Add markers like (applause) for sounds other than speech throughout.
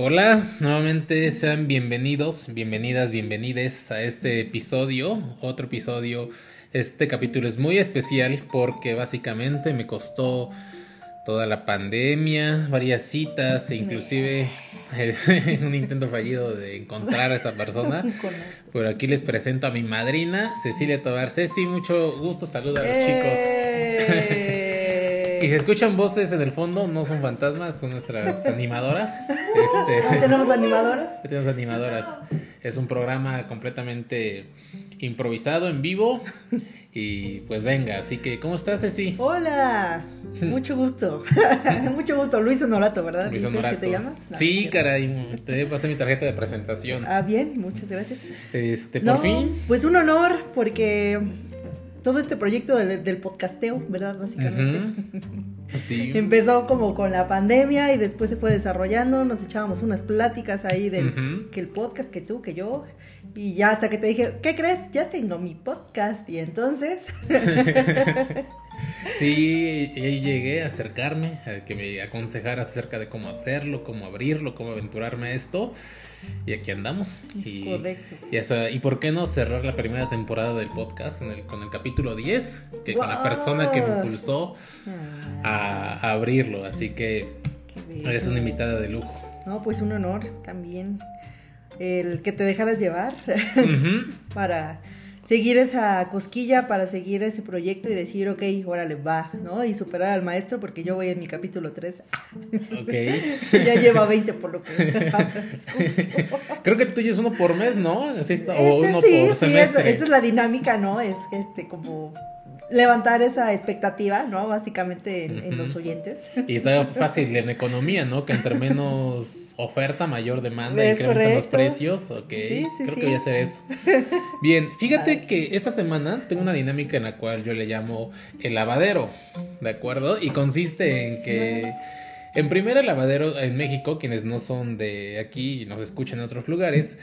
Hola, nuevamente sean bienvenidos, bienvenidas, bienvenides a este episodio, otro episodio. Este capítulo es muy especial porque básicamente me costó toda la pandemia, varias citas e inclusive (laughs) un intento fallido de encontrar a esa persona. (laughs) Pero aquí les presento a mi madrina, Cecilia Tobar. Ceci, mucho gusto, saluda a los chicos. ¡Eh! Y se escuchan voces en el fondo, no son fantasmas, son nuestras animadoras. Este, (laughs) ¿Tenemos animadoras? tenemos animadoras. Es un programa completamente improvisado, en vivo. Y pues venga, así que, ¿cómo estás, Ceci? Hola, (laughs) mucho gusto. (laughs) mucho gusto, Luis Honorato, ¿verdad? Luis ¿Dices Honorato. que te llamas? No, sí, no. caray, te pasé mi tarjeta de presentación. Ah, bien, muchas gracias. Este, por No, fin. Pues un honor, porque todo este proyecto del, del podcasteo, ¿verdad? Básicamente. Ujú. Sí. (laughs) Empezó como con la pandemia y después se fue desarrollando, nos echábamos unas pláticas ahí del que el podcast, que tú, que yo, y ya hasta que te dije, ¿qué crees? Ya tengo mi podcast y entonces, (laughs) (laughs) Sí, llegué a acercarme, a que me aconsejaras acerca de cómo hacerlo, cómo abrirlo, cómo aventurarme a esto. Y aquí andamos. Es y, correcto. Y, esa- ¿y por qué no cerrar la primera temporada del podcast en el- con el capítulo 10? Que con la persona que me impulsó Ah, a, a abrirlo. Así que eres una invitada de lujo. No, pues un honor también el que te dejaras llevar Ujú. (laughs) para seguir esa cosquilla, para seguir ese proyecto y decir, ok, órale, va, ¿no? Y superar al maestro porque yo voy en mi capítulo 3. Ok. (laughs) ya lleva 20 por lo que... (laughs) Creo que el tuyo es uno por mes, ¿no? Así está, o Este uno sí, por sí, semestre. eso- esa es la dinámica, ¿no? Es que este, como levantar esa expectativa, ¿no? Básicamente en, en los oyentes. Y está (laughs) fácil en economía, ¿no? Que entre menos oferta, mayor demanda, incrementan los precios. Ok, Sí, sí, creo sí. que voy a hacer eso. Bien, fíjate que esta semana tengo una dinámica en la cual yo le llamo el lavadero, ¿de acuerdo? Y consiste en que, en primer el lavadero en México, quienes no son de aquí y nos escuchan en otros lugares,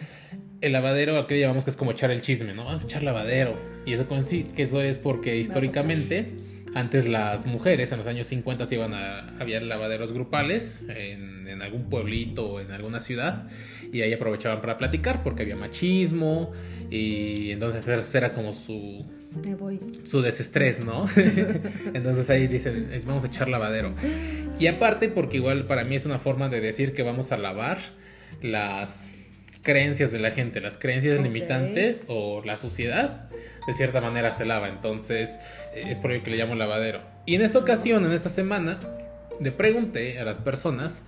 el lavadero, aquí le llamamos que es como echar el chisme, ¿no? Vamos a echar lavadero. Y eso, consi- que eso es porque históricamente, antes las mujeres en los años 50 se iban a, había lavaderos grupales en, en algún pueblito o en alguna ciudad y ahí aprovechaban para platicar porque había machismo y entonces era como su, Me voy. su desestrés, ¿no? (laughs) Entonces ahí dicen, vamos a echar lavadero. Y aparte, porque igual para mí es una forma de decir que vamos a lavar las creencias de la gente, las creencias limitantes o la sociedad, de cierta manera se lava. Entonces eh, es por ello que le llamo lavadero. Y en esta ocasión, en esta semana, le pregunté a las personas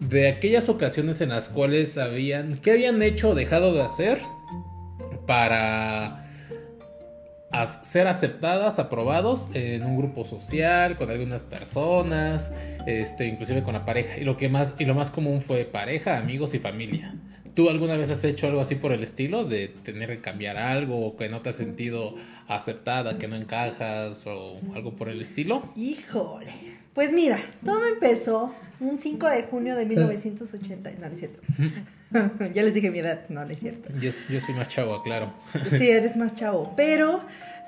de aquellas ocasiones en las cuales habían, ¿qué habían hecho o dejado de hacer para ser aceptadas, aprobados en un grupo social, con algunas personas, este, inclusive con la pareja. Y lo que más, y lo más común fue pareja, amigos y familia. ¿Tú alguna vez has hecho algo así por el estilo? De tener que cambiar algo, o que no te has sentido aceptada, que no encajas, o algo por el estilo. Híjole. Pues mira, todo empezó un 5 de junio de 1980. No, no es cierto. (laughs) ya les dije mi edad. No, no es cierto. Yo, yo soy más chavo, claro. (laughs) Sí, eres más chavo. Pero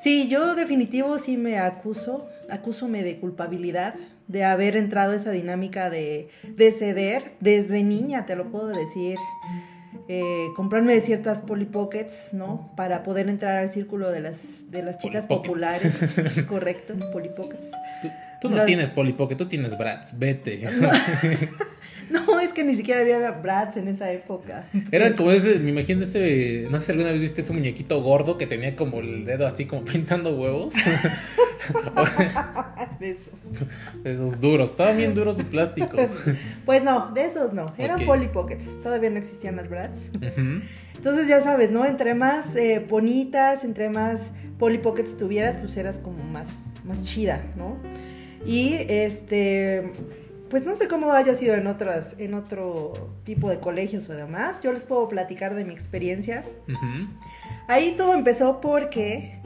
sí, yo definitivo sí me acuso, acúsome de culpabilidad de haber entrado a esa dinámica de, de ceder desde niña, te lo puedo decir. Eh, comprarme ciertas Polly Pockets, ¿no? Para poder entrar al círculo de las, de las chicas Polly populares. (laughs) Correcto, Polly Pockets. Tú, tú no Las- tienes polipoque, tú tienes brats, vete. No, (laughs) (laughs) es que ni siquiera había Bratz en esa época. Eran como ese, me imagino ese, no sé si alguna vez viste ese muñequito gordo que tenía como el dedo así como pintando huevos. (laughs) (laughs) De esos. Esos duros, estaban bien duros su plástico. Pues no, de esos no. Eran Ok. Polly Pockets. Todavía no existían las Bratz. Entonces ya sabes, ¿no? Entre más eh, bonitas, entre más Polly Pockets tuvieras, pues eras como más, más chida, ¿no? Y este, pues no sé cómo haya sido en otras, en otro tipo de colegios o demás. Yo les puedo platicar de mi experiencia. Ahí todo empezó porque,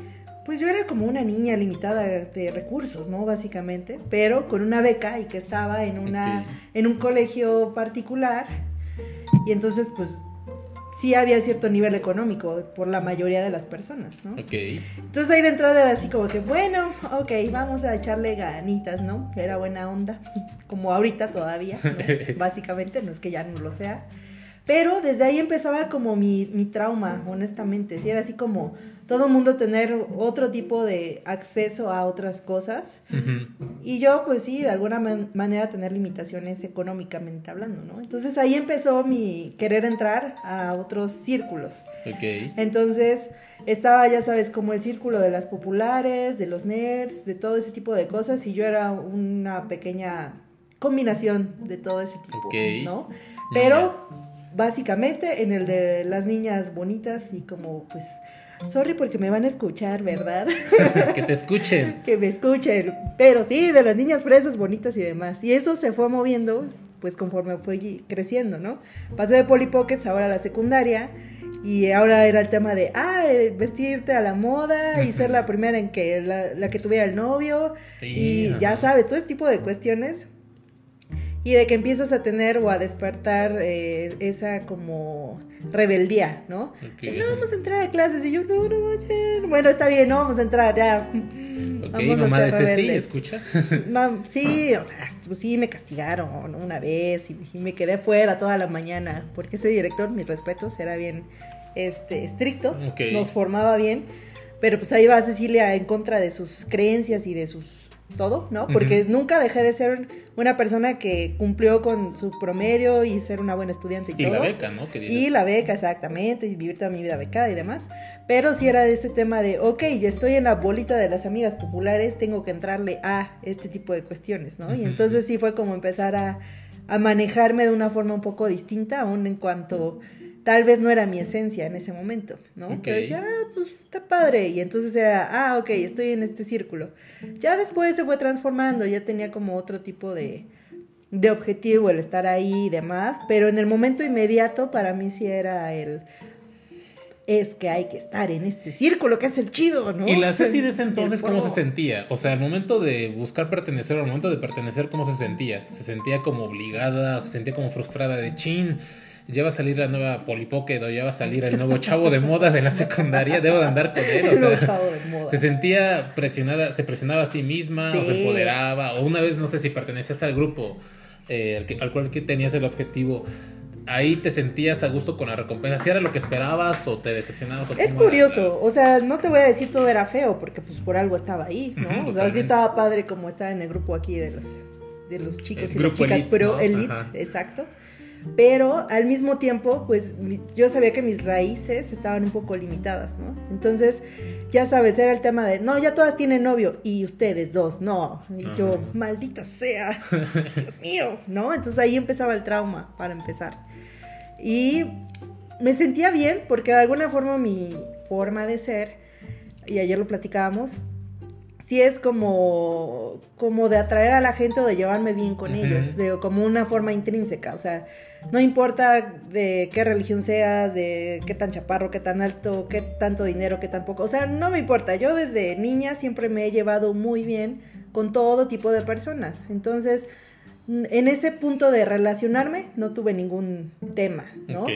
pues yo era como una niña limitada de recursos, ¿no? Básicamente, pero con una beca y que estaba en una, en un colegio particular. Y entonces, pues, sí había cierto nivel económico por la mayoría de las personas, ¿no? Ok. Entonces ahí de entrada era así como que, bueno, ok, vamos a echarle ganitas, ¿no? Era buena onda, (laughs) como ahorita todavía, ¿no? (laughs) básicamente, no es que ya no lo sea. Pero desde ahí empezaba como mi, mi trauma, honestamente. Sí, era así como todo el mundo tener otro tipo de acceso a otras cosas. Y yo, pues sí, de alguna man- manera tener limitaciones económicamente hablando, ¿no? Entonces ahí empezó mi querer entrar a otros círculos. Ok. Entonces estaba, ya sabes, como el círculo de las populares, de los nerds, de todo ese tipo de cosas. Y yo era una pequeña combinación de todo ese tipo, Ok. ¿no? Pero básicamente en el de las niñas bonitas y como, pues, sorry porque me van a escuchar, ¿verdad? (laughs) que te escuchen. (laughs) que me escuchen. Pero sí, de las niñas fresas bonitas y demás. Y eso se fue moviendo, pues conforme fue creciendo, ¿no? Pasé de Polly Pockets ahora a la secundaria. Y ahora era el tema de, ah, eh, vestirte a la moda y ser la primera en que la, la que tuviera el novio. Sí, y ya sabes, todo ese tipo de cuestiones. Y de que empiezas a tener o a despertar eh, esa como rebeldía, ¿no? Ok. De, no vamos a entrar a clases. Y yo, no, no vayan. Bueno, está bien, no vamos a entrar, ya. Ok, Vamos a mamá ser de rebeldes. escucha. (laughs) Mam, sí, o sea, pues sí me castigaron una vez y, y me quedé fuera toda la mañana porque ese director, mis respetos, era bien este, estricto, nos formaba bien, pero pues ahí va Cecilia en contra de sus creencias y de sus todo, ¿no? Porque nunca dejé de ser una persona que cumplió con su promedio y ser una buena estudiante y, Y todo. la beca, ¿no? Y la beca, exactamente, y vivir toda mi vida becada y demás. Pero sí era de ese tema de, ok, ya estoy en la bolita de las amigas populares, tengo que entrarle a este tipo de cuestiones, ¿no? Y entonces sí fue como empezar a, a manejarme de una forma un poco distinta, aún en cuanto tal vez no era mi esencia en ese momento, ¿no? Ok. Pero decía, ah, pues está padre. Y entonces era, ah, ok, estoy en este círculo. Ya después se fue transformando, ya tenía como otro tipo de, de objetivo el estar ahí y demás, pero en el momento inmediato para mí sí era el es que hay que estar en este círculo que es el chido, ¿no? Y la Ceci de ese entonces, ¿cómo se sentía? O sea, al momento de buscar pertenecer, al momento de pertenecer, ¿cómo se sentía? ¿Se sentía como obligada? ¿Se sentía como frustrada de chin? Ya va a salir la nueva Polipocket o ya va a salir el nuevo chavo de moda de la secundaria, debo de andar con él, o sea, chavo de moda. se sentía presionada, se presionaba a sí misma o se empoderaba, o una vez no sé si pertenecías al grupo eh, al, que- al cual que tenías el objetivo, ahí te sentías a gusto con la recompensa, si era lo que esperabas o te decepcionabas. O Es era? curioso, o sea, no te voy a decir todo era feo, porque pues por algo estaba ahí, ¿no? O sea, sí estaba padre como estaba en el grupo aquí de los, de los chicos El y las chicas, elite, pero ¿no? elite, Ajá. exacto. Pero al mismo tiempo, pues yo sabía que mis raíces estaban un poco limitadas, ¿no? Entonces, ya sabes, era el tema de, no, ya todas tienen novio y ustedes dos, no. Y yo, maldita sea, (laughs) Dios mío, ¿no? Entonces ahí empezaba el trauma para empezar. Y me sentía bien porque de alguna forma mi forma de ser, y ayer lo platicábamos, sí es como, como de atraer a la gente o de llevarme bien con ellos, de, como una forma intrínseca, o sea, no importa de qué religión seas, de qué tan chaparro, qué tan alto, qué tanto dinero, qué tan poco, o sea, no me importa, yo desde niña siempre me he llevado muy bien con todo tipo de personas, entonces en ese punto de relacionarme no tuve ningún tema, ¿no?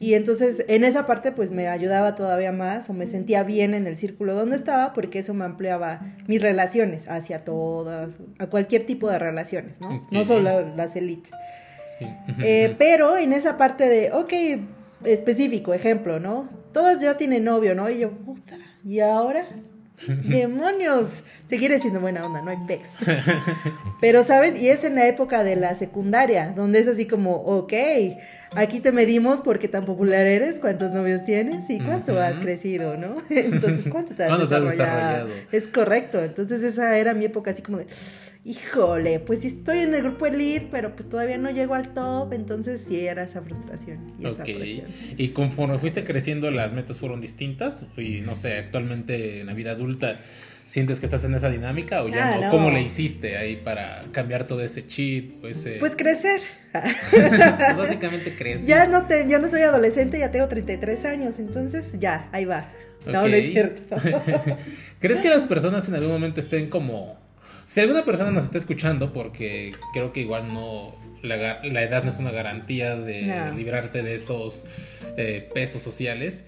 Y entonces en esa parte pues me ayudaba todavía más o me sentía bien en el círculo donde estaba porque eso me ampliaba mis relaciones hacia todas, a cualquier tipo de relaciones, ¿no? No solo las élites. Sí. Eh, pero en esa parte de, ok, específico, ejemplo, ¿no? Todas ya tienen novio, ¿no? Y yo, puta, ¿y ahora? (laughs) ¡Demonios! Seguiré siendo buena onda, no hay pex. Pero, ¿sabes? Y es en la época de la secundaria, donde es así como, ok, aquí te medimos porque tan popular eres, cuántos novios tienes y cuánto has crecido, ¿no? (laughs) Entonces, ¿cuánto te has, ¿Cuánto te has desarrollado? Es correcto. Entonces, esa era mi época así como de, híjole, pues sí estoy en el grupo elite, pero pues todavía no llego al top. Entonces, sí era esa frustración y esa presión. Y conforme fuiste creciendo, las metas fueron distintas. Y no sé, actualmente en la vida adulta, ¿sientes que estás en esa dinámica o ya Ah, no? no. ¿Cómo le hiciste ahí para cambiar todo ese chip o ese. Pues crecer. (laughs) básicamente crees. Ya no te, ya no soy adolescente, ya tengo 33 años, entonces ya, ahí va. No, no es cierto. (laughs) ¿Crees que las personas en algún momento estén como Si alguna persona nos está escuchando, porque creo que igual no, la, la edad no es una garantía de No. librarte de esos eh, pesos sociales.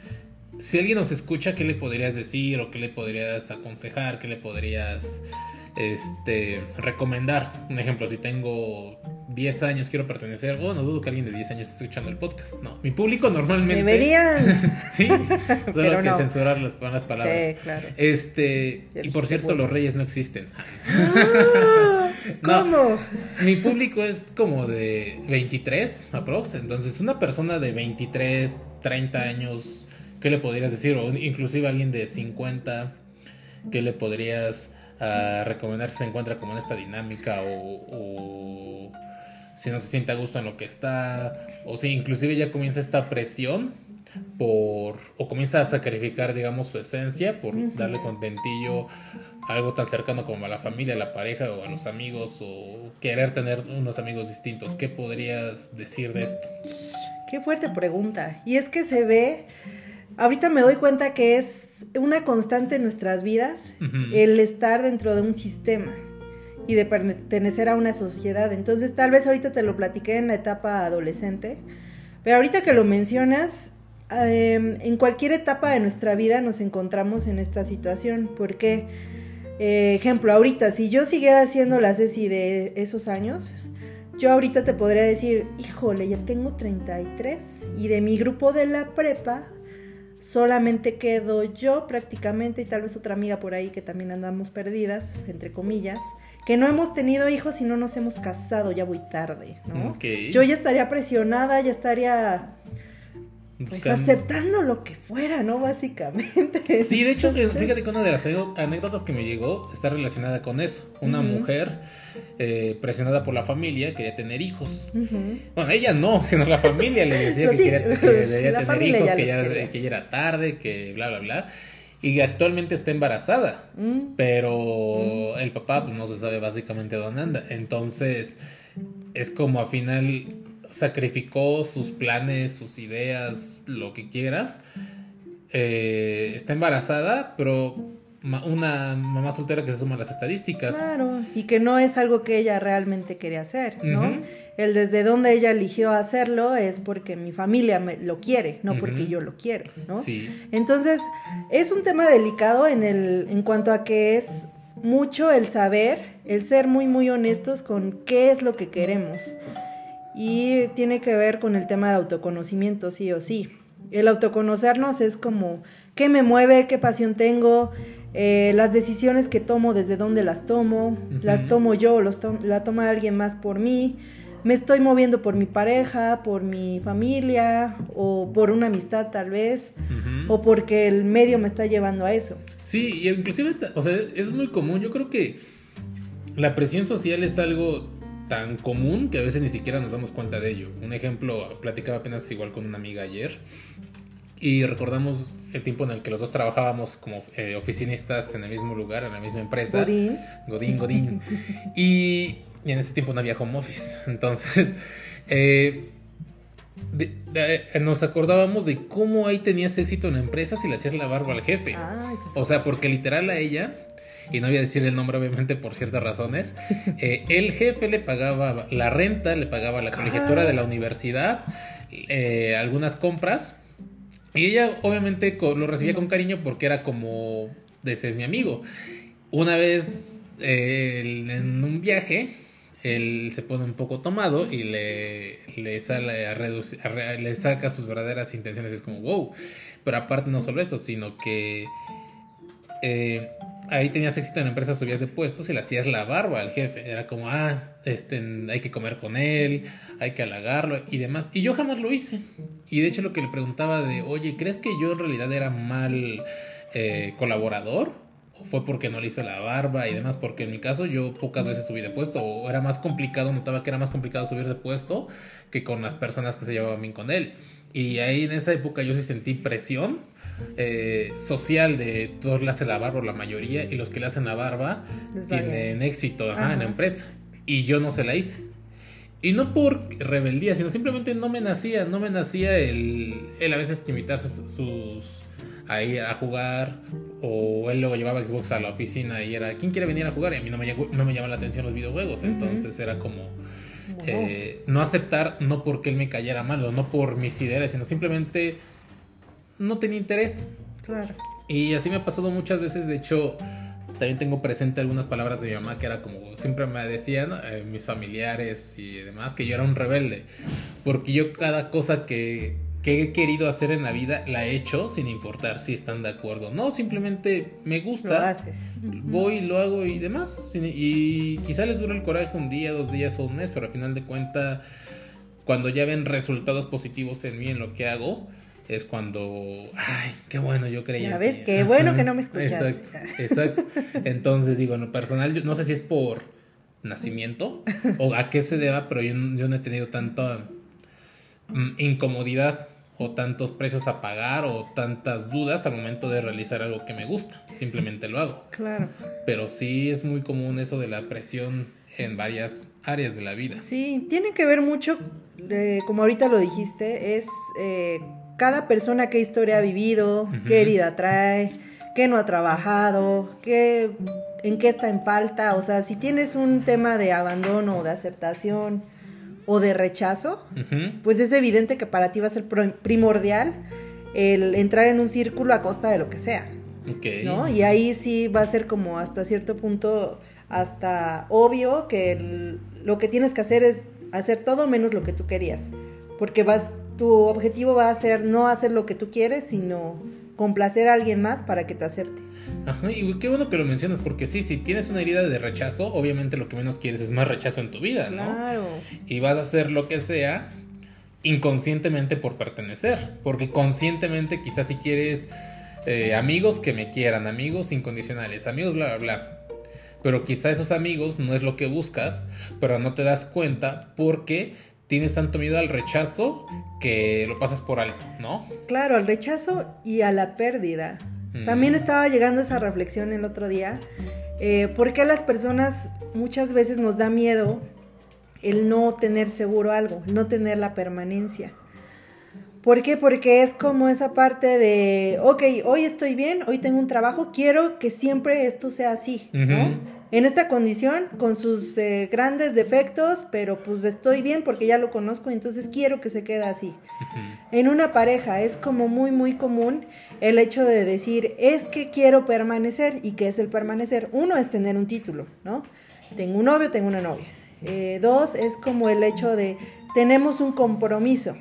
Si alguien nos escucha, ¿qué le podrías decir o qué le podrías aconsejar? ¿Qué le podrías este, recomendar? Un ejemplo, si tengo 10 años, quiero pertenecer, oh, no dudo que alguien de 10 años esté escuchando el podcast. No, mi público normalmente... Deberían. (laughs) sí, solo Pero que no. censurar las, las palabras. Sí, claro. Este, y por cierto, bueno. los reyes no existen. (laughs) Ah, No. ¿Cómo? Mi público es como de 23 aprox. Entonces, una persona de 23, 30 años, ¿qué le podrías decir? O inclusive alguien de 50, ¿qué le podrías ah, recomendar si se encuentra como en esta dinámica o, o si no se siente a gusto en lo que está? O si inclusive ya comienza esta presión por o comienza a sacrificar digamos su esencia por darle contentillo a algo tan cercano como a la familia, a la pareja o a los amigos o querer tener unos amigos distintos. ¿Qué podrías decir de esto? Qué fuerte pregunta. Y es que se ve, ahorita me doy cuenta que es una constante en nuestras vidas el estar dentro de un sistema y de pertenecer a una sociedad. Entonces tal vez ahorita te lo platiqué en la etapa adolescente, pero ahorita que lo mencionas, eh, en cualquier etapa de nuestra vida nos encontramos en esta situación. Porque, eh, ejemplo, ahorita, si yo siguiera haciendo la CECI de esos años, yo ahorita te podría decir, híjole, ya tengo 33 y de mi grupo de la prepa solamente quedo yo prácticamente y tal vez otra amiga por ahí que también andamos perdidas, entre comillas, que no hemos tenido hijos y no nos hemos casado, ya voy tarde, ¿no? Yo ya estaría presionada, ya estaría pues aceptando lo que fuera, ¿no? Básicamente. (laughs) Sí, de hecho, Entonces, fíjate que una de las anécdotas que me llegó está relacionada con eso. Una mujer eh, presionada por la familia quería tener hijos. Bueno, ella no, (laughs) sino la familia le decía No, que sí, quería que (laughs) la tener hijos, ya que ya, quería. que ya era tarde, que bla, bla, bla. Y actualmente está embarazada. Mm. Pero el papá pues, no se sabe básicamente dónde anda. Entonces, es como al final sacrificó sus planes, sus ideas, lo que quieras. Eh, está embarazada, pero ma- una mamá soltera que se suma a las estadísticas. Claro, y que no es algo que ella realmente quería hacer, ¿no? El desde donde ella eligió hacerlo es porque mi familia me lo quiere, no porque yo lo quiero, ¿no? Sí. Entonces, es un tema delicado en el en cuanto a que es mucho el saber, el ser muy muy honestos con qué es lo que queremos. Y tiene que ver con el tema de autoconocimiento, sí o sí. El autoconocernos es como qué me mueve, qué pasión tengo, eh, las decisiones que tomo, desde dónde las tomo, las tomo yo, los la toma alguien más por mí, me estoy moviendo por mi pareja, por mi familia o por una amistad tal vez, o porque el medio me está llevando a eso. Sí, y inclusive, o sea, es muy común. Yo creo que la presión social es algo tan común que a veces ni siquiera nos damos cuenta de ello. Un ejemplo, platicaba apenas igual con una amiga ayer y recordamos el tiempo en el que los dos trabajábamos como eh, oficinistas en el mismo lugar, en la misma empresa. Godín. Godín, Godín. (laughs) y, y en ese tiempo no había home office. Entonces, (laughs) eh, de- de- nos acordábamos de cómo ahí tenías éxito en la empresa si le hacías la barba al jefe. Ah, eso es- O sea, porque literal a ella, y no voy a decir el nombre obviamente por ciertas razones, eh, el jefe le pagaba la renta, le pagaba la colegiatura de la universidad, eh, algunas compras, y ella obviamente lo recibía con cariño porque era como, de es mi amigo. Una vez eh, en un viaje, él se pone un poco tomado y le, le, sale saca sus verdaderas intenciones. Es como, wow. Pero aparte no solo eso, sino que ahí tenías éxito en la empresa, subías de puestos y le hacías la barba al jefe. Era como, ah, este, hay que comer con él, hay que halagarlo y demás. Y yo jamás lo hice. Y de hecho lo que le preguntaba de, oye, ¿crees que yo en realidad era mal eh, colaborador? ¿O fue porque no le hice la barba y demás? Porque en mi caso yo pocas veces subí de puesto. O era más complicado, notaba que era más complicado subir de puesto que con las personas que se llevaban bien con él. Y ahí en esa época yo sí sentí presión eh, social de todos le hacen la barba, la mayoría, y los que le hacen la barba tienen bien. éxito ajá, en la empresa. Y yo no se la hice. Y no por rebeldía, sino simplemente no me nacía, no me nacía el, el a veces que sus, sus a ir a jugar, o él luego llevaba Xbox a la oficina y era, ¿quién quiere venir a jugar? Y a mí no me, no me llaman la atención los videojuegos, entonces era como... Eh, no aceptar no porque él me cayera mal o no por mis ideas, sino simplemente no tenía interés. Claro. Y así me ha pasado muchas veces, de hecho, también tengo presente algunas palabras de mi mamá que era como siempre me decían eh, mis familiares y demás que yo era un rebelde. Porque yo cada cosa que, que, he querido hacer en la vida la he hecho sin importar si están de acuerdo no. Simplemente me gusta lo haces. Voy lo hago y demás. Y quizá les dure el coraje un día dos días o un mes pero al final de cuenta cuando ya ven resultados positivos en mí en lo que hago es cuando, ay, qué bueno, yo creía. Ya ves, qué bueno que no me (laughs) escuchaste. Exacto, exacto. Entonces digo, en lo personal, yo no sé si es por nacimiento o a qué se deba, pero yo, no he tenido tanta mm, incomodidad o tantos precios a pagar o tantas dudas al momento de realizar algo que me gusta. Simplemente lo hago. Claro. Pero sí es muy común eso de la presión en varias áreas de la vida. Sí, tiene que ver mucho, eh, como ahorita lo dijiste, es eh, cada persona qué historia ha vivido, qué herida trae, qué no ha trabajado, qué, en qué está en falta. O sea, si tienes un tema de abandono o de aceptación o de rechazo, pues es evidente que para ti va a ser primordial el entrar en un círculo a costa de lo que sea. ¿no? Y ahí sí va a ser como hasta cierto punto, hasta obvio que lo que tienes que hacer es hacer todo menos lo que tú querías. Porque vas tu objetivo va a ser no hacer lo que tú quieres, sino complacer a alguien más para que te acepte. Ajá, y qué bueno que lo mencionas, porque sí, si tienes una herida de rechazo, obviamente lo que menos quieres es más rechazo en tu vida, ¿no? Claro. Y vas a hacer lo que sea inconscientemente por pertenecer, porque conscientemente quizás si quieres eh, amigos que me quieran, amigos incondicionales, amigos bla, bla, bla. Pero quizá esos amigos no es lo que buscas, pero no te das cuenta porque tienes tanto miedo al rechazo que lo pasas por alto, ¿no? Claro, al rechazo y a la pérdida. Mm. También estaba llegando esa reflexión el otro día. Eh, ¿Por qué a las personas muchas veces nos da miedo el no tener seguro algo, no tener la permanencia? ¿Por qué? Porque es como esa parte de, ok, hoy estoy bien, hoy tengo un trabajo, quiero que siempre esto sea así, ¿no? En esta condición, con sus eh, grandes defectos, pero pues estoy bien porque ya lo conozco, entonces quiero que se quede así. En una pareja es como muy, muy común el hecho de decir, es que quiero permanecer, y que es el permanecer. Uno es tener un título, ¿no? Tengo un novio, tengo una novia. Eh, dos es como el hecho de, tenemos un compromiso.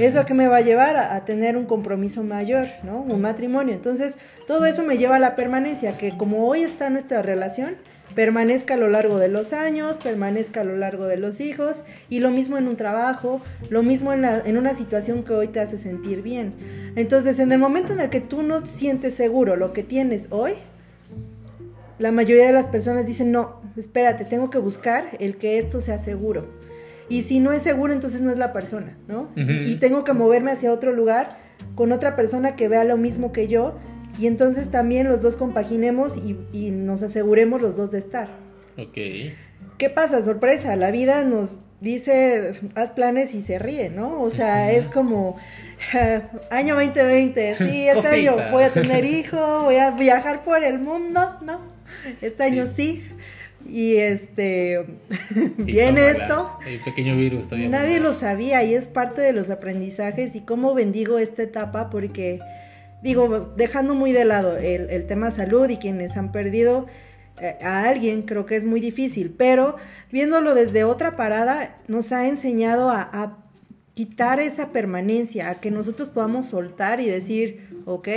¿Eso a qué me va a llevar? A, a, tener un compromiso mayor, ¿no? Un matrimonio. Entonces, todo eso me lleva a la permanencia, que como hoy está nuestra relación, permanezca a lo largo de los años, permanezca a lo largo de los hijos y lo mismo en un trabajo, lo mismo en, en, una situación que hoy te hace sentir bien. Entonces, en el momento en el que tú no sientes seguro lo que tienes hoy, la mayoría de las personas dicen, no, espérate, tengo que buscar el que esto sea seguro. Y si no es seguro, entonces no es la persona, ¿no? y tengo que moverme hacia otro lugar con otra persona que vea lo mismo que yo y entonces también los dos compaginemos y, nos aseguremos los dos de estar. Ok. ¿Qué pasa? Sorpresa, la vida nos dice, haz planes y se ríe, ¿no? O sea, es como (laughs) año 2020, sí, (laughs) este año voy a tener hijo, voy a viajar por el mundo, ¿no? Este año sí. Y este, (laughs) viene esto. El pequeño virus. Nadie lo sabía y es parte de los aprendizajes y cómo bendigo esta etapa porque digo, dejando muy de lado el, tema salud y quienes han perdido eh, a alguien, creo que es muy difícil, pero viéndolo desde otra parada, nos ha enseñado a, quitar esa permanencia, a que nosotros podamos soltar y decir, ok,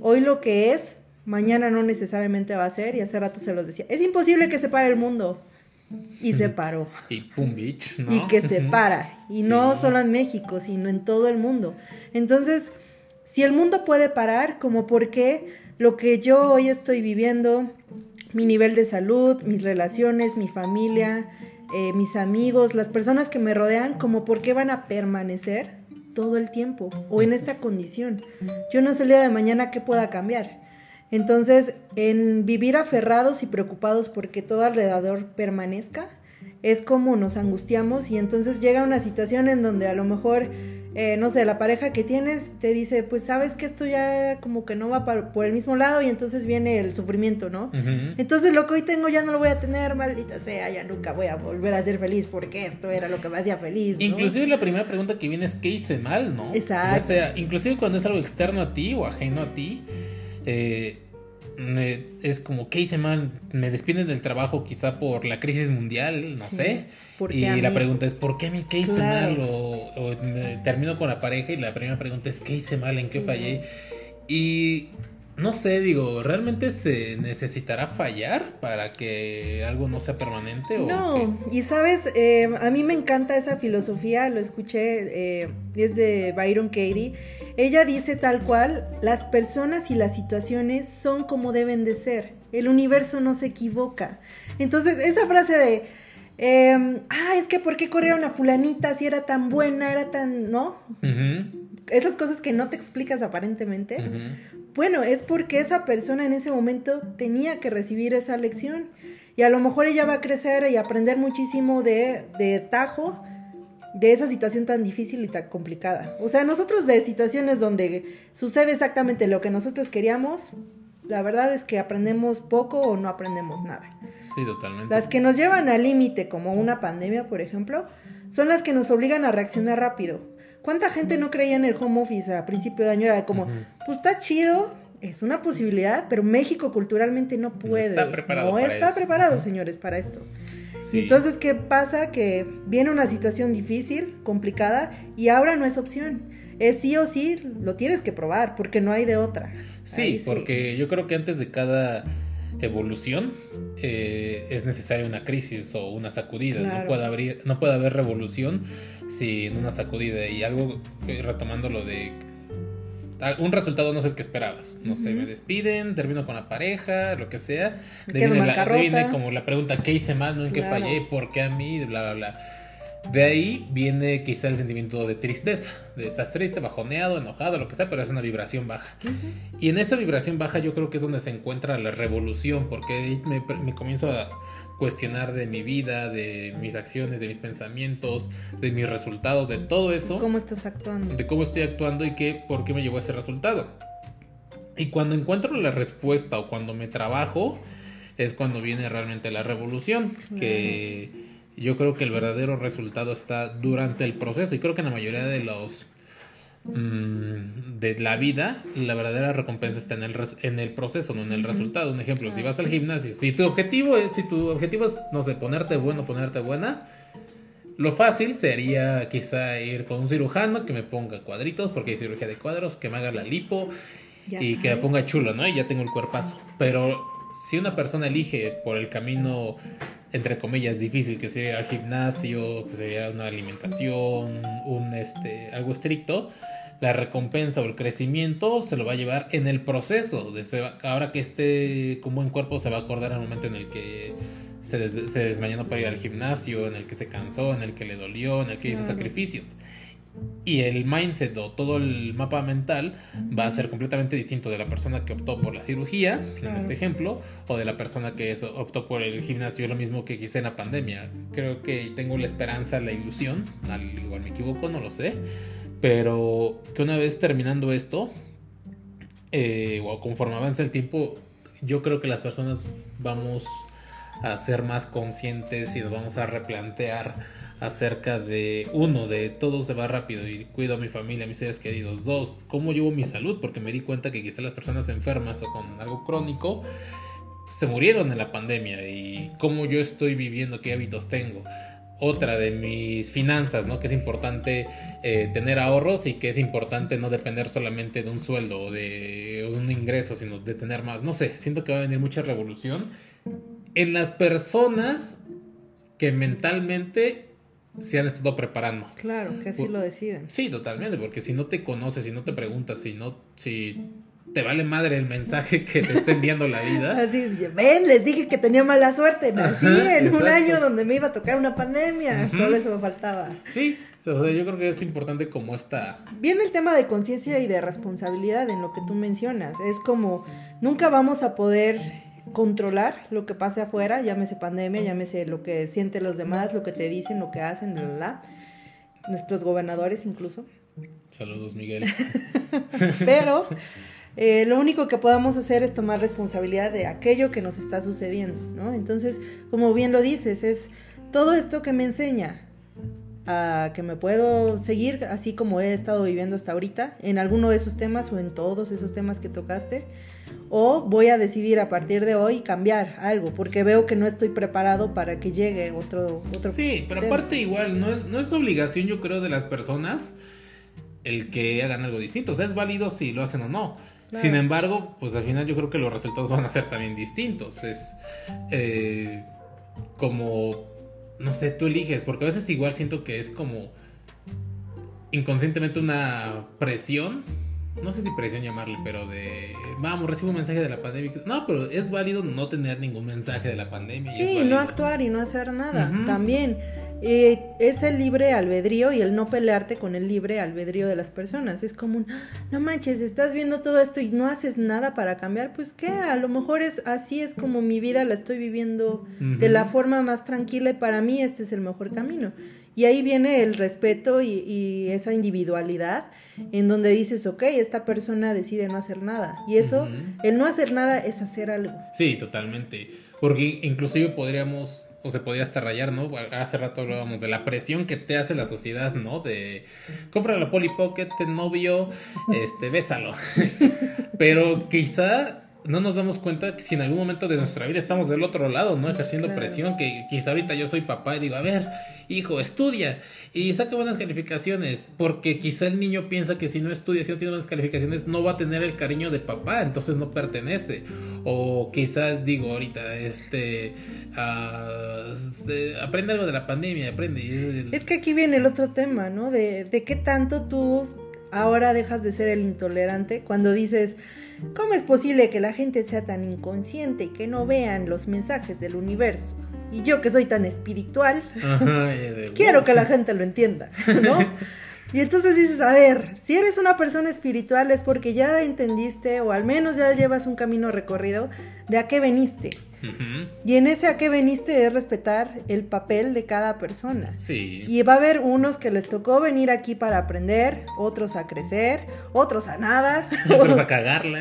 hoy lo que es, mañana no necesariamente va a ser, y hace rato se los decía, es imposible que se pare el mundo. Y se paró. (laughs) Y pum, bitch, ¿no? Y que se para. Y no solo en México, sino en todo el mundo. Entonces, si el mundo puede parar, como por qué lo que yo hoy estoy viviendo, mi nivel de salud, mis relaciones, mi familia, eh, mis amigos, las personas que me rodean, como por qué van a permanecer todo el tiempo o en esta condición. Yo no sé el día de mañana qué pueda cambiar. Entonces, en vivir aferrados y preocupados porque todo alrededor permanezca, es como nos angustiamos y entonces llega una situación en donde a lo mejor eh, no sé, la pareja que tienes te dice, pues sabes que esto ya como que no va por el mismo lado y entonces viene el sufrimiento, ¿no? Entonces lo que hoy tengo ya no lo voy a tener, maldita sea, ya nunca voy a volver a ser feliz porque esto era lo que me hacía feliz. ¿no? Inclusive la primera pregunta que viene es ¿qué hice mal, no? Exacto. O sea, inclusive cuando es algo externo a ti o ajeno a ti, eh, es como, ¿qué hice mal? Me despiden del trabajo quizá por la crisis mundial, no sé. Y la pregunta es, ¿por qué a mí qué hice mal? O, termino con la pareja y la primera pregunta es, ¿qué hice mal? ¿En qué fallé? Y no sé, digo, ¿realmente se necesitará fallar para que algo no sea permanente? no, y sabes, eh, a mí me encanta esa filosofía, lo escuché, eh, es de Byron Katie ella dice tal cual, las personas y las situaciones son como deben de ser. El universo no se equivoca. Entonces, esa frase de, em, ah, es que ¿por qué corrieron a fulanita si era tan buena, era tan, ¿no? Esas cosas que no te explicas aparentemente. Bueno, es porque esa persona en ese momento tenía que recibir esa lección. Y a lo mejor ella va a crecer y aprender muchísimo de, de tajo de esa situación tan difícil y tan complicada. O sea, nosotros de situaciones donde sucede exactamente lo que nosotros queríamos, la verdad es que aprendemos poco o no aprendemos nada. Sí, totalmente. Las que nos llevan al límite, como una pandemia, por ejemplo, son las que nos obligan a reaccionar rápido. ¿Cuánta gente no creía en el home office a principio de año? Era como, pues está chido, es una posibilidad, pero México culturalmente no puede. No está preparado. No está preparado, señores, para esto. Entonces, ¿qué pasa? Que viene una situación difícil, complicada, y ahora no es opción. Es sí o sí, lo tienes que probar, porque no hay de otra. Sí, porque yo creo que antes de cada evolución eh, es necesaria una crisis o una sacudida. No, puede haber, no puede haber revolución sin una sacudida. Y algo, eh, retomando lo de un resultado no es el que esperabas. No sé, me despiden, termino con la pareja, lo que sea. De viene, la, como la pregunta, ¿qué hice mal? ¿No? ¿En qué fallé? ¿Por qué a mí? Bla, bla, bla. De ahí viene quizá el sentimiento de tristeza, de estás triste, bajoneado, enojado, lo que sea, pero es una vibración baja. Y en esa vibración baja yo creo que es donde se encuentra la revolución, porque me, me comienzo a cuestionar de mi vida, de mis acciones, de mis pensamientos, de mis resultados, de todo eso. ¿Cómo estás actuando? De cómo estoy actuando y qué, por qué me llevó a ese resultado. Y cuando encuentro la respuesta o cuando me trabajo, es cuando viene realmente la revolución, que yo creo que el verdadero resultado está durante el proceso y creo que en la mayoría de los Mm, de la vida, la verdadera recompensa está en el, en el proceso, no en el resultado. Un ejemplo, si vas al gimnasio, si tu objetivo es, si tu objetivo es, no sé, ponerte bueno, ponerte buena, lo fácil sería quizá ir con un cirujano que me ponga cuadritos, porque hay cirugía de cuadros, que me haga la lipo y que me ponga chulo, ¿no? Y ya tengo el cuerpazo. Pero si una persona elige por el camino entre comillas difícil que sería el gimnasio, que sería una alimentación, un este algo estricto, la recompensa o el crecimiento se lo va a llevar en el proceso. De ahora que esté con buen cuerpo se va a acordar el momento en el que se, se desmañó para ir al gimnasio, en el que se cansó, en el que le dolió, en el que hizo sacrificios. Y el mindset o todo el mapa mental va a ser completamente distinto de la persona que optó por la cirugía, en este ejemplo, o de la persona que optó por el gimnasio, lo mismo que quise en la pandemia. Creo que tengo la esperanza, la ilusión, al igual me equivoco, no lo sé, pero que una vez terminando esto, eh, o conforme avance el tiempo, yo creo que las personas vamos a ser más conscientes y nos vamos a replantear acerca de uno, de todo se va rápido y cuido a mi familia, a mis seres queridos. Dos, cómo llevo mi salud, porque me di cuenta que quizá las personas enfermas o con algo crónico se murieron en la pandemia y cómo yo estoy viviendo, qué hábitos tengo otra de mis finanzas, ¿no? Que es importante eh, tener ahorros y que es importante no depender solamente de un sueldo o de, un ingreso, sino de tener más. No sé, siento que va a venir mucha revolución en las personas que mentalmente se han estado preparando. Claro, que así lo deciden. Sí, totalmente, porque si no te conoces, si no te preguntas, si no, si te vale madre el mensaje (laughs) que te está enviando la vida. Así, ven, les dije que tenía mala suerte. Nací en un año donde me iba a tocar una pandemia. Solo eso me faltaba. Sí, o sea, yo creo que es importante como esta... Viene el tema de conciencia y de responsabilidad en lo que tú mencionas. Es como, nunca vamos a poder controlar lo que pase afuera, llámese pandemia, llámese lo que sienten los demás, lo que te dicen, lo que hacen, bla, bla, bla. Nuestros gobernadores incluso. Saludos, Miguel. (laughs) Pero eh, lo único que podamos hacer es tomar responsabilidad de aquello que nos está sucediendo, ¿no? Entonces, como bien lo dices, es todo esto que me enseña a que me puedo seguir así como he estado viviendo hasta ahorita, en alguno de esos temas o en todos esos temas que tocaste, o voy a decidir a partir de hoy cambiar algo, porque veo que no estoy preparado para que llegue otro... otro sí, pero aparte igual, no es, no es obligación yo creo de las personas el que hagan algo distinto, o sea, es válido si lo hacen o no. Sin embargo, pues al final yo creo que los resultados van a ser también distintos. Es eh, como, no sé, tú eliges, porque a veces igual siento que es como inconscientemente una presión no sé si presión llamarle, pero de, vamos, recibo un mensaje de la pandemia. No, pero es válido no tener ningún mensaje de la pandemia. Sí, no actuar y no hacer nada. También eh, es el libre albedrío y el no pelearte con el libre albedrío de las personas. Es como un, no manches, estás viendo todo esto y no haces nada para cambiar. Pues que a lo mejor es así es como mi vida la estoy viviendo de la forma más tranquila y para mí este es el mejor camino. Y ahí viene el respeto y, esa individualidad en donde dices, ok, esta persona decide no hacer nada. Y eso, el no hacer nada es hacer algo. Sí, totalmente. Porque inclusive podríamos, o se podría hasta rayar, ¿no? Hace rato hablábamos de la presión que te hace la sociedad, ¿no? De compra la Polly Pocket, novio, este, bésalo. (laughs) Pero quizá no nos damos cuenta que si en algún momento de nuestra vida estamos del otro lado, ¿no? Ejerciendo presión, que quizá ahorita yo soy papá y digo, a ver, hijo, estudia y saca buenas calificaciones, porque quizá el niño piensa que si no estudia, si no tiene buenas calificaciones, no va a tener el cariño de papá, entonces no pertenece. O quizá digo ahorita, este, uh, aprende algo de la pandemia, aprende. Es que aquí viene el otro tema, ¿no? De, de qué tanto tú ahora dejas de ser el intolerante cuando dices, ¿cómo es posible que la gente sea tan inconsciente y que no vean los mensajes del universo? Y yo que soy tan espiritual, (laughs) quiero que la gente lo entienda, (laughs) ¿no? Y entonces dices, a ver, si eres una persona espiritual es porque ya entendiste o al menos ya llevas un camino recorrido de a qué veniste. Y en ese a qué veniste es respetar el papel de cada persona. Sí. Y va a haber unos que les tocó venir aquí para aprender, otros a crecer, otros a nada. Otros a (laughs) cagarla.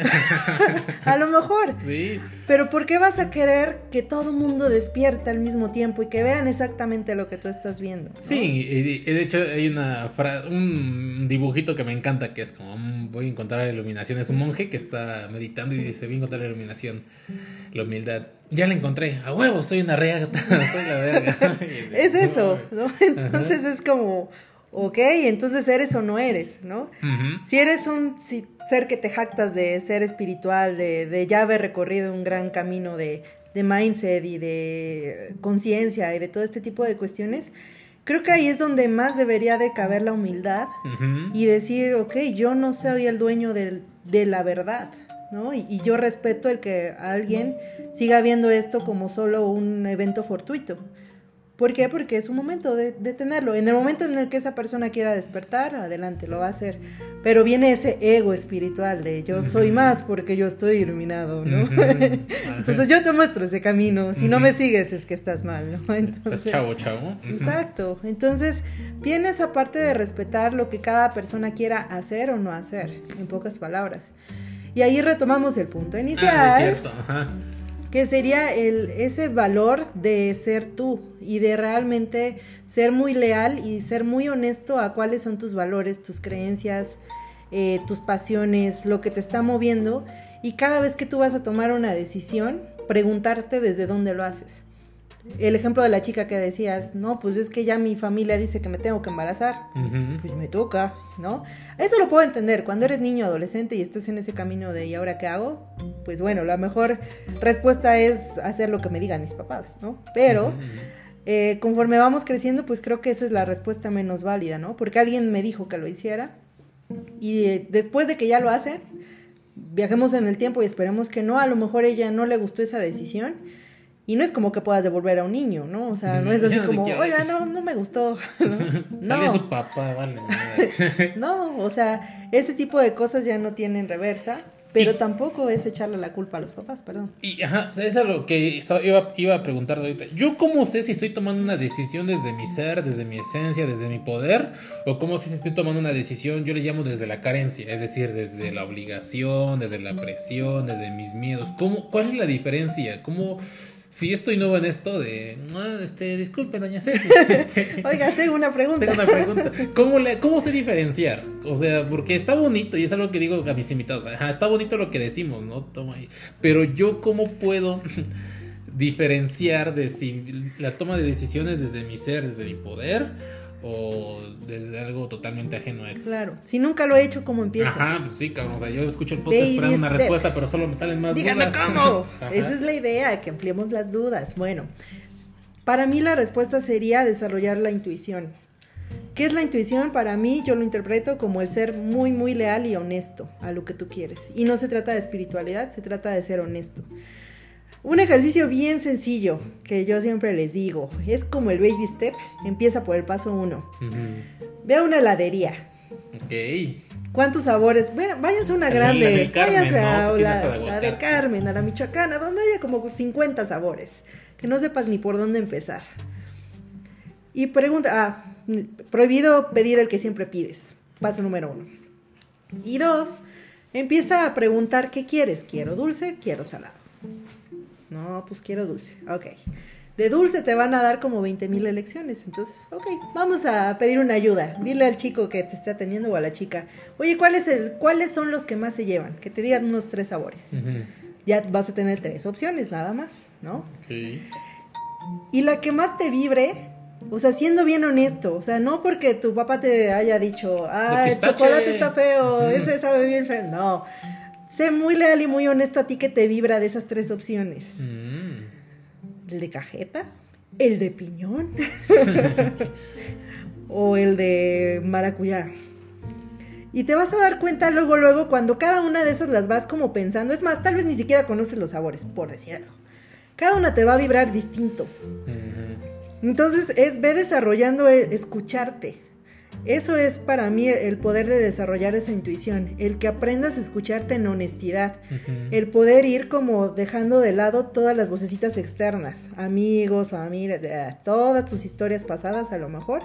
a lo mejor. Sí. Pero ¿por qué vas a querer que todo el mundo despierte al mismo tiempo y que vean exactamente lo que tú estás viendo? Sí, de hecho hay una un dibujito que me encanta que es como voy a encontrar la iluminación. Es un monje que está meditando y dice voy a encontrar la iluminación, la humildad. Ya la encontré, a huevo, soy una reata, (laughs) soy la verga. (laughs) es eso, ¿no? Entonces es como, ok, entonces eres o no eres, ¿no? Si eres un ser que te jactas de ser espiritual, de, de ya haber recorrido un gran camino de, de mindset y de conciencia y de todo este tipo de cuestiones, creo que ahí es donde más debería de caber la humildad y decir, ok, yo no soy el dueño de la verdad, ¿no? Y, yo respeto el que alguien siga viendo esto como solo un evento fortuito. ¿Por qué? Porque es un momento de, tenerlo. En el momento en el que esa persona quiera despertar, adelante, lo va a hacer. Pero viene ese ego espiritual de yo soy más porque yo estoy iluminado, ¿no? (laughs) Entonces yo te muestro ese camino. Si no me sigues es que estás mal, ¿no? Entonces, chavo, chavo. Exacto. Entonces viene esa parte de respetar lo que cada persona quiera hacer o no hacer, en pocas palabras. Y ahí retomamos el punto inicial. Ah, cierto. Que sería el, ese valor de ser tú y de realmente ser muy leal y ser muy honesto a cuáles son tus valores, tus creencias, eh, tus pasiones, lo que te está moviendo. Y cada vez que tú vas a tomar una decisión, preguntarte desde dónde lo haces el ejemplo de la chica que decías, no, pues es que ya mi familia dice que me tengo que embarazar, pues me toca, ¿no? Eso lo puedo entender, cuando eres niño, adolescente y estás en ese camino de ¿y ahora qué hago? Pues bueno, la mejor respuesta es hacer lo que me digan mis papás, ¿no? Pero eh, conforme vamos creciendo, pues creo que esa es la respuesta menos válida, ¿no? Porque alguien me dijo que lo hiciera y eh, después de que ya lo hacen, viajemos en el tiempo y esperemos que no, a lo mejor ella no le gustó esa decisión y no es como que puedas devolver a un niño, ¿no? O sea, no es así como, oiga, no, no me gustó. (laughs) (laughs) ¿no? su papá, vale. (laughs) no, o sea, ese tipo de cosas ya no tienen reversa. Pero Y- tampoco es echarle la culpa a los papás, perdón. Y ajá, o sea, eso es lo que estaba- iba, iba a preguntar ahorita. ¿Yo cómo sé si estoy tomando una decisión desde mi ser, desde mi esencia, desde mi poder? ¿O cómo sé si estoy tomando una decisión, yo le llamo desde la carencia? Es decir, desde la obligación, desde la presión, desde mis miedos. ¿Cómo, ¿Cuál es la diferencia? ¿Cómo, si yo estoy nuevo en esto de... "Ah, este, disculpe, doña Ceci. (laughs) este, Oiga, tengo una pregunta. tengo una pregunta. ¿Cómo, le, ¿Cómo sé diferenciar? O sea, porque está bonito y es algo que digo a mis invitados. Ajá, está bonito lo que decimos, ¿no? Toma ahí. Pero yo, ¿cómo puedo (laughs) diferenciar de si la toma de decisiones desde mi ser, desde mi poder o desde algo totalmente ajeno a eso? Claro, si nunca lo he hecho, ¿cómo empiezo? Ajá, pues sí, cabrón. O sea, yo escucho el podcast Baby esperando una step. respuesta, pero solo me salen más Dígame dudas. cómo. (laughs) Esa es la idea, que ampliemos las dudas. Bueno, para mí la respuesta sería desarrollar la intuición. ¿Qué es la intuición? Para mí yo lo interpreto como el ser muy, muy leal y honesto a lo que tú quieres. Y no se trata de espiritualidad, se trata de ser honesto. Un ejercicio bien sencillo que yo siempre les digo, es como el baby step, empieza por el paso uno. Ujú. Ve a una heladería, Ok. ¿Cuántos sabores? Ve- Váyanse a una grande. la Carmen, váyanse ¿no? a la, de. Carmen, a la Michoacana, donde haya como 50 sabores. Que no sepas ni por dónde empezar. Y pregunta, ah, prohibido pedir el que siempre pides. Paso número uno. Y dos, empieza a preguntar qué quieres. ¿Quiero dulce? ¿Quiero salado? No, pues quiero dulce. Ok. De dulce te van a dar como 20 mil elecciones. Entonces, ok, vamos a pedir una ayuda. Dile al chico que te esté atendiendo o a la chica, oye, ¿cuál es el, ¿cuáles son los que más se llevan? Que te digan unos tres sabores. Ya vas a tener tres opciones nada más, ¿no? Ok. Y la que más te vibre, o sea, siendo bien honesto, o sea, no porque tu papá te haya dicho, ah, el pistache". chocolate está feo, ese sabe bien feo. No. Sé muy leal y muy honesto a ti que te vibra de esas tres opciones. Mm. ¿El de cajeta? ¿El de piñón? (laughs) ¿O el de maracuyá? Y te vas a dar cuenta luego, luego, cuando cada una de esas las vas como pensando. Es más, tal vez ni siquiera conoces los sabores, por decir algo. Cada una te va a vibrar distinto. Entonces es ve desarrollando e- escucharte. Eso es para mí el poder de desarrollar esa intuición, el que aprendas a escucharte en honestidad, el poder ir como dejando de lado todas las vocecitas externas, amigos, familia, eh, todas tus historias pasadas a lo mejor,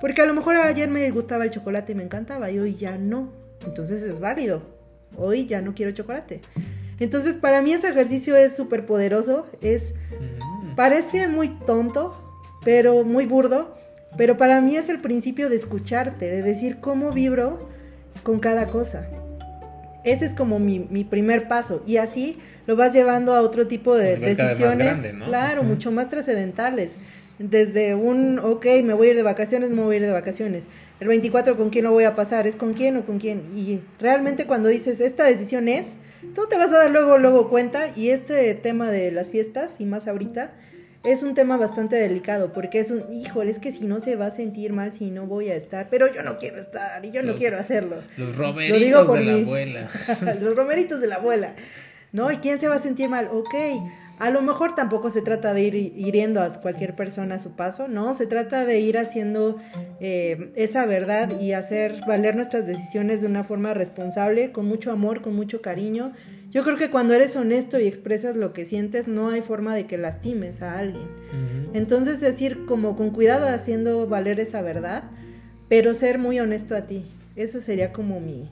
porque a lo mejor ayer me gustaba el chocolate y me encantaba y hoy ya no, entonces es válido, hoy ya no quiero chocolate. Entonces para mí ese ejercicio es súper poderoso, es. Parece muy tonto, pero muy burdo, pero para mí es el principio de escucharte, de decir cómo vibro con cada cosa. Ese es como mi, mi primer paso y así lo vas llevando a otro tipo de más decisiones, grande, ¿no? claro, mucho más trascendentales. Desde un, ok, me voy a ir de vacaciones, me voy a ir de vacaciones. El 24, ¿con quién lo voy a pasar? ¿Es con quién o con quién? Y realmente cuando dices, esta decisión es, tú te vas a dar luego, luego cuenta. Y este tema de las fiestas, y más ahorita, es un tema bastante delicado, porque es un, híjole, es que si no se va a sentir mal si no voy a estar, pero yo no quiero estar y yo no Los- quiero hacerlo. Los Lo digo romeritos por de la abuela. (laughs) Los romeritos de la abuela. ¿No? ¿Y quién se va a sentir mal? Ok. A lo mejor tampoco se trata de ir hiriendo a cualquier persona a su paso, no, se trata de ir haciendo eh, esa verdad y hacer valer nuestras decisiones de una forma responsable, con mucho amor, con mucho cariño. Yo creo que cuando eres honesto y expresas lo que sientes, no hay forma de que lastimes a alguien. Entonces es ir como con cuidado haciendo valer esa verdad, pero ser muy honesto a ti. Eso sería como mi,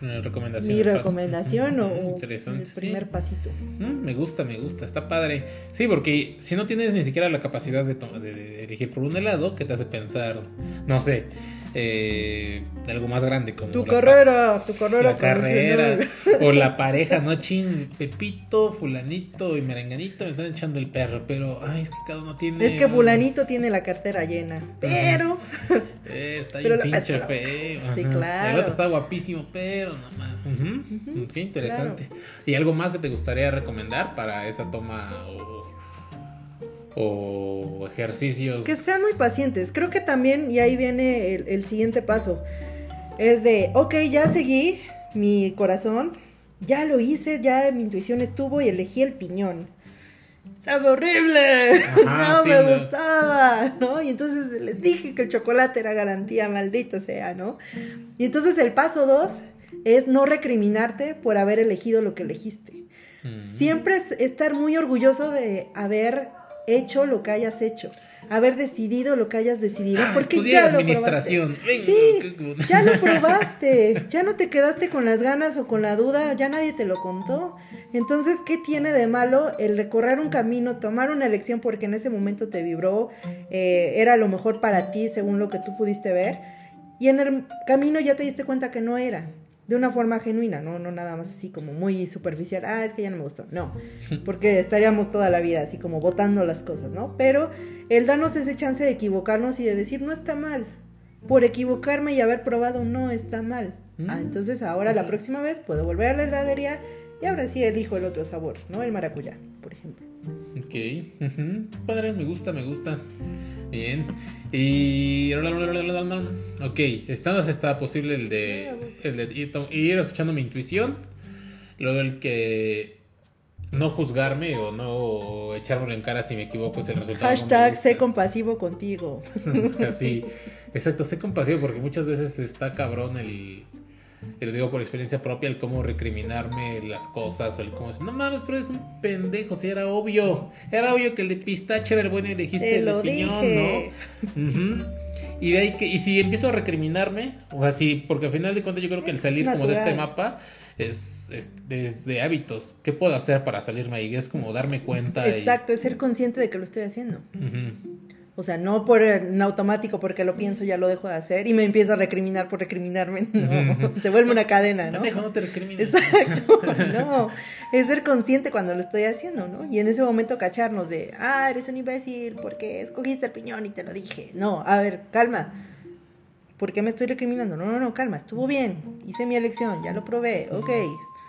Una recomendación. mi paso. recomendación o, (laughs) Interesante. el primer sí. pasito. Mm, me gusta, me gusta, está padre. Sí, porque si no tienes ni siquiera la capacidad de, de- de elegir por un helado, que te hace pensar, no sé, eh, algo más grande como Tu carrera, tu carrera. la carrera o la pareja, ¿no? Chin, Pepito, fulanito y merenganito me están echando el perro, pero ay, es que cada uno tiene Es que fulanito tiene la cartera llena, pero Eh, está Pero bien pinche feo. Sí, ajá. claro. El otro está guapísimo, pero no más. Ujú, Qué interesante. ¿Y algo más que te gustaría recomendar para esa toma o, o ejercicios? que sean muy pacientes. Creo que también, y ahí viene el, el siguiente paso, es de, ok, ya seguí mi corazón, ya lo hice, ya mi intuición estuvo y elegí el piñón. ¡Sabe horrible! Ajá, (laughs) no sí, me no. gustaba, ¿no? Y entonces les dije que el chocolate era garantía, maldito sea, ¿no? Y entonces el paso dos es no recriminarte por haber elegido lo que elegiste. Siempre es estar muy orgulloso de haber hecho lo que hayas hecho, haber decidido lo que hayas decidido, Ah, porque ya lo administración. probaste. Sí, ya lo (laughs) probaste, ya no te quedaste con las ganas o con la duda, ya nadie te lo contó. Entonces, ¿qué tiene de malo el recorrer un camino, tomar una elección porque en ese momento te vibró, eh, era lo mejor para ti según lo que tú pudiste ver, y en el camino ya te diste cuenta que no era? De una forma genuina, ¿no? No nada más así como muy superficial, ah, es que ya no me gustó. No, (laughs) porque estaríamos toda la vida así como votando las cosas, ¿no? Pero el darnos ese chance de equivocarnos y de decir, no está mal. Por equivocarme y haber probado, no está mal. Ah, Mm. entonces ahora la próxima vez puedo volver a la heladería y ahora sí elijo el otro sabor, ¿no? El maracuyá, por ejemplo. Ok, padre, me gusta, me gusta. Bien. Y. Ok, esta vez está posible el de, el de ir, escuchando mi intuición. Luego el que no juzgarme o no echármelo en cara si me equivoco es el resultado. Hashtag sé compasivo contigo. (laughs) Así, exacto, sé compasivo porque muchas veces está cabrón el, y lo digo por experiencia propia, el cómo recriminarme las cosas o el cómo decir, no mames, pero es un pendejo, si era obvio, era obvio que el de pistache era el bueno y elegiste Te el de piñón, dije. ¿no? Y de ahí que, y si empiezo a recriminarme, o sea, sí, porque al final de cuentas yo creo que el salir como de este mapa es, es, es de hábitos. ¿Qué puedo hacer para salirme ahí? Es como darme cuenta. y- Exacto, es ser consciente de que lo estoy haciendo. Ujú. O sea, no por en automático porque lo pienso ya lo dejo de hacer y me empiezo a recriminar por recriminarme. No, (laughs) se vuelve una cadena, ¿no? Pendejo, no te recrimines. Exacto, (laughs) no. Es ser consciente cuando lo estoy haciendo, ¿no? Y en ese momento cacharnos de, ah, eres un imbécil porque escogiste el piñón y te lo dije. No, a ver, calma. ¿Por qué me estoy recriminando? No, no, no, calma, estuvo bien. Hice mi elección, ya lo probé, ok.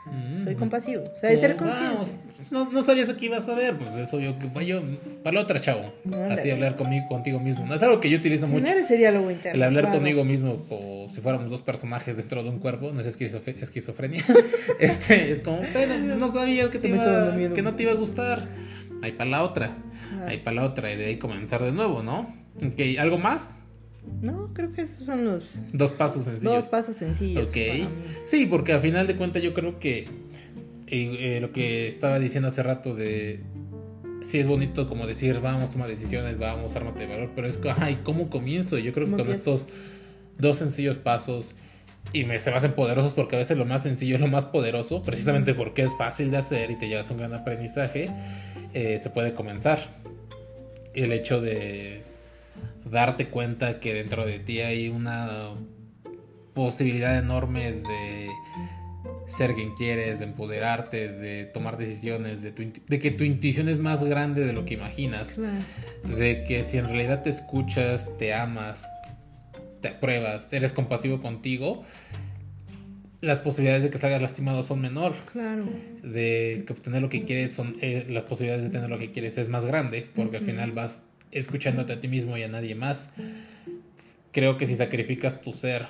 Mm. Soy compasivo. O sea, es ser consciente. vamos, no, no sabías que ibas a ver, pues es obvio que yo. Para la otra, chavo. Así hablar conmigo, contigo mismo. No es algo que yo utilizo mucho. Ese diálogo interno. El hablar claro. conmigo mismo, o si fuéramos dos personajes dentro de un cuerpo, no es esquizofrenia. (laughs) (laughs) este, es como, bueno, no sabías que, te iba, que no te iba a gustar. Ahí para la otra. Ah. Ahí para la otra. Y de ahí comenzar de nuevo, ¿no? Ok, ¿algo más? No, creo que esos son los Dos pasos sencillos. dos pasos sencillos. Ok. Sí, porque a final de cuentas yo creo que eh, eh, lo que estaba diciendo hace rato de sí es bonito como decir vamos, toma decisiones, vamos, ármate de valor, pero es que, ay, ¿cómo comienzo? Yo creo que ¿Cómo con estos dos sencillos pasos y me se me hacen poderosos porque a veces lo más sencillo es lo más poderoso, precisamente porque es fácil de hacer y te llevas un gran aprendizaje, eh, se puede comenzar. El hecho de darte cuenta que dentro de ti hay una posibilidad enorme de ser quien quieres, de empoderarte, de tomar decisiones, de, tu intu- de que tu intuición es más grande de lo que imaginas, de que si en realidad te escuchas, te amas, te apruebas, eres compasivo contigo, las posibilidades de que salgas lastimado son menor, Claro. de que obtener lo que quieres son eh, las posibilidades de tener lo que quieres es más grande, porque al final vas escuchándote a ti mismo y a nadie más. Creo que si sacrificas tu ser,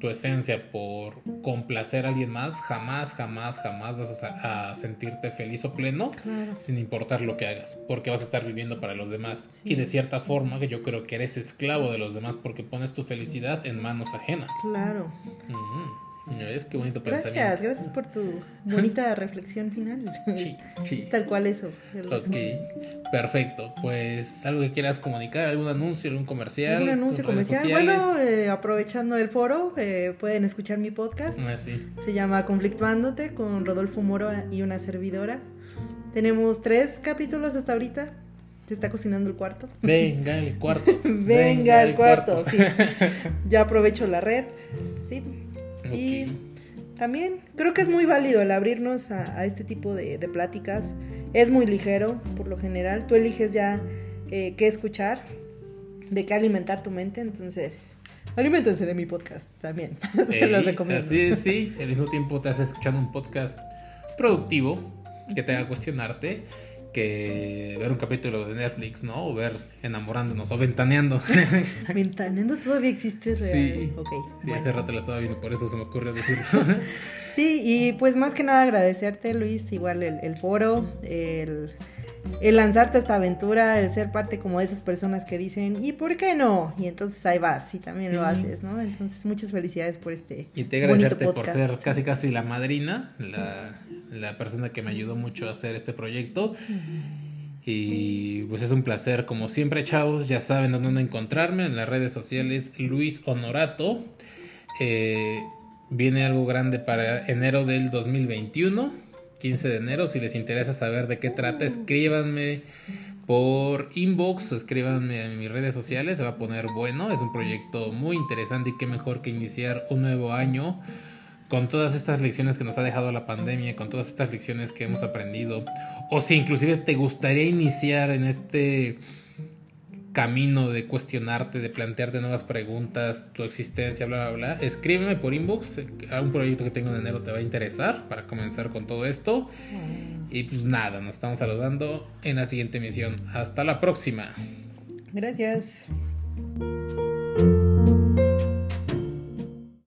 tu esencia por complacer a alguien más, jamás, jamás, jamás vas a, sentirte feliz o pleno Claro. sin importar lo que hagas, porque vas a estar viviendo para los demás. Sí. Y de cierta forma, que yo creo que eres esclavo de los demás porque pones tu felicidad en manos ajenas. Claro. Ujú. ¿Ya ¿Ves qué bonito Gracias, pensamiento? gracias por tu bonita (laughs) reflexión final. Sí, sí. Es (laughs) tal cual eso. el Ok, perfecto. Pues algo que quieras comunicar, algún anuncio, algún comercial. Un anuncio comercial. Bueno, eh, aprovechando el foro, eh, pueden escuchar mi podcast. Ah, sí. Se llama Conflictuándote con Rodolfo Moro y una servidora. Tenemos tres capítulos hasta ahorita. Se está cocinando el cuarto. Venga el cuarto. (laughs) Venga al cuarto. sí. Ya aprovecho la red. Sí. Y Ok. también creo que es muy válido el abrirnos a, a este tipo de, de pláticas. Es muy ligero, por lo general. Tú eliges ya eh, qué escuchar, de qué alimentar tu mente. Entonces, aliméntense de mi podcast también. (laughs) Se los recomiendo. Así es, sí. Al mismo tiempo te haces escuchando un podcast productivo que te haga cuestionarte que ver un capítulo de Netflix, ¿no? O ver enamorándonos o ventaneando. (laughs) Ventaneando todavía existe real. Sí. Ok, Sí, bueno. hace rato lo estaba viendo, por eso se me ocurrió decirlo. (laughs) Sí, y pues más que nada agradecerte, Luis, igual el, el foro, el, el lanzarte a esta aventura, el ser parte como de esas personas que dicen, ¿y por qué no? Y entonces ahí vas y también lo haces, ¿no? Entonces muchas felicidades por este. Y te agradecerte por ser casi casi la madrina, la, la, persona que me ayudó mucho a hacer este proyecto. Y pues es un placer, como siempre, chavos, ya saben dónde encontrarme en las redes sociales, Luis Honorato. Eh, viene algo grande para enero del 2021, 15 de enero. Si les interesa saber de qué trata, escríbanme por inbox, escríbanme en mis redes sociales, se va a poner bueno. Es un proyecto muy interesante y qué mejor que iniciar un nuevo año con todas estas lecciones que nos ha dejado la pandemia, con todas estas lecciones que hemos aprendido, o si inclusive te gustaría iniciar en este camino de cuestionarte, de plantearte nuevas preguntas, tu existencia, bla, bla, bla, escríbeme por inbox. A un proyecto que tengo en enero te va a interesar para comenzar con todo esto. Y pues nada, nos estamos saludando en la siguiente emisión. Hasta la próxima. Gracias.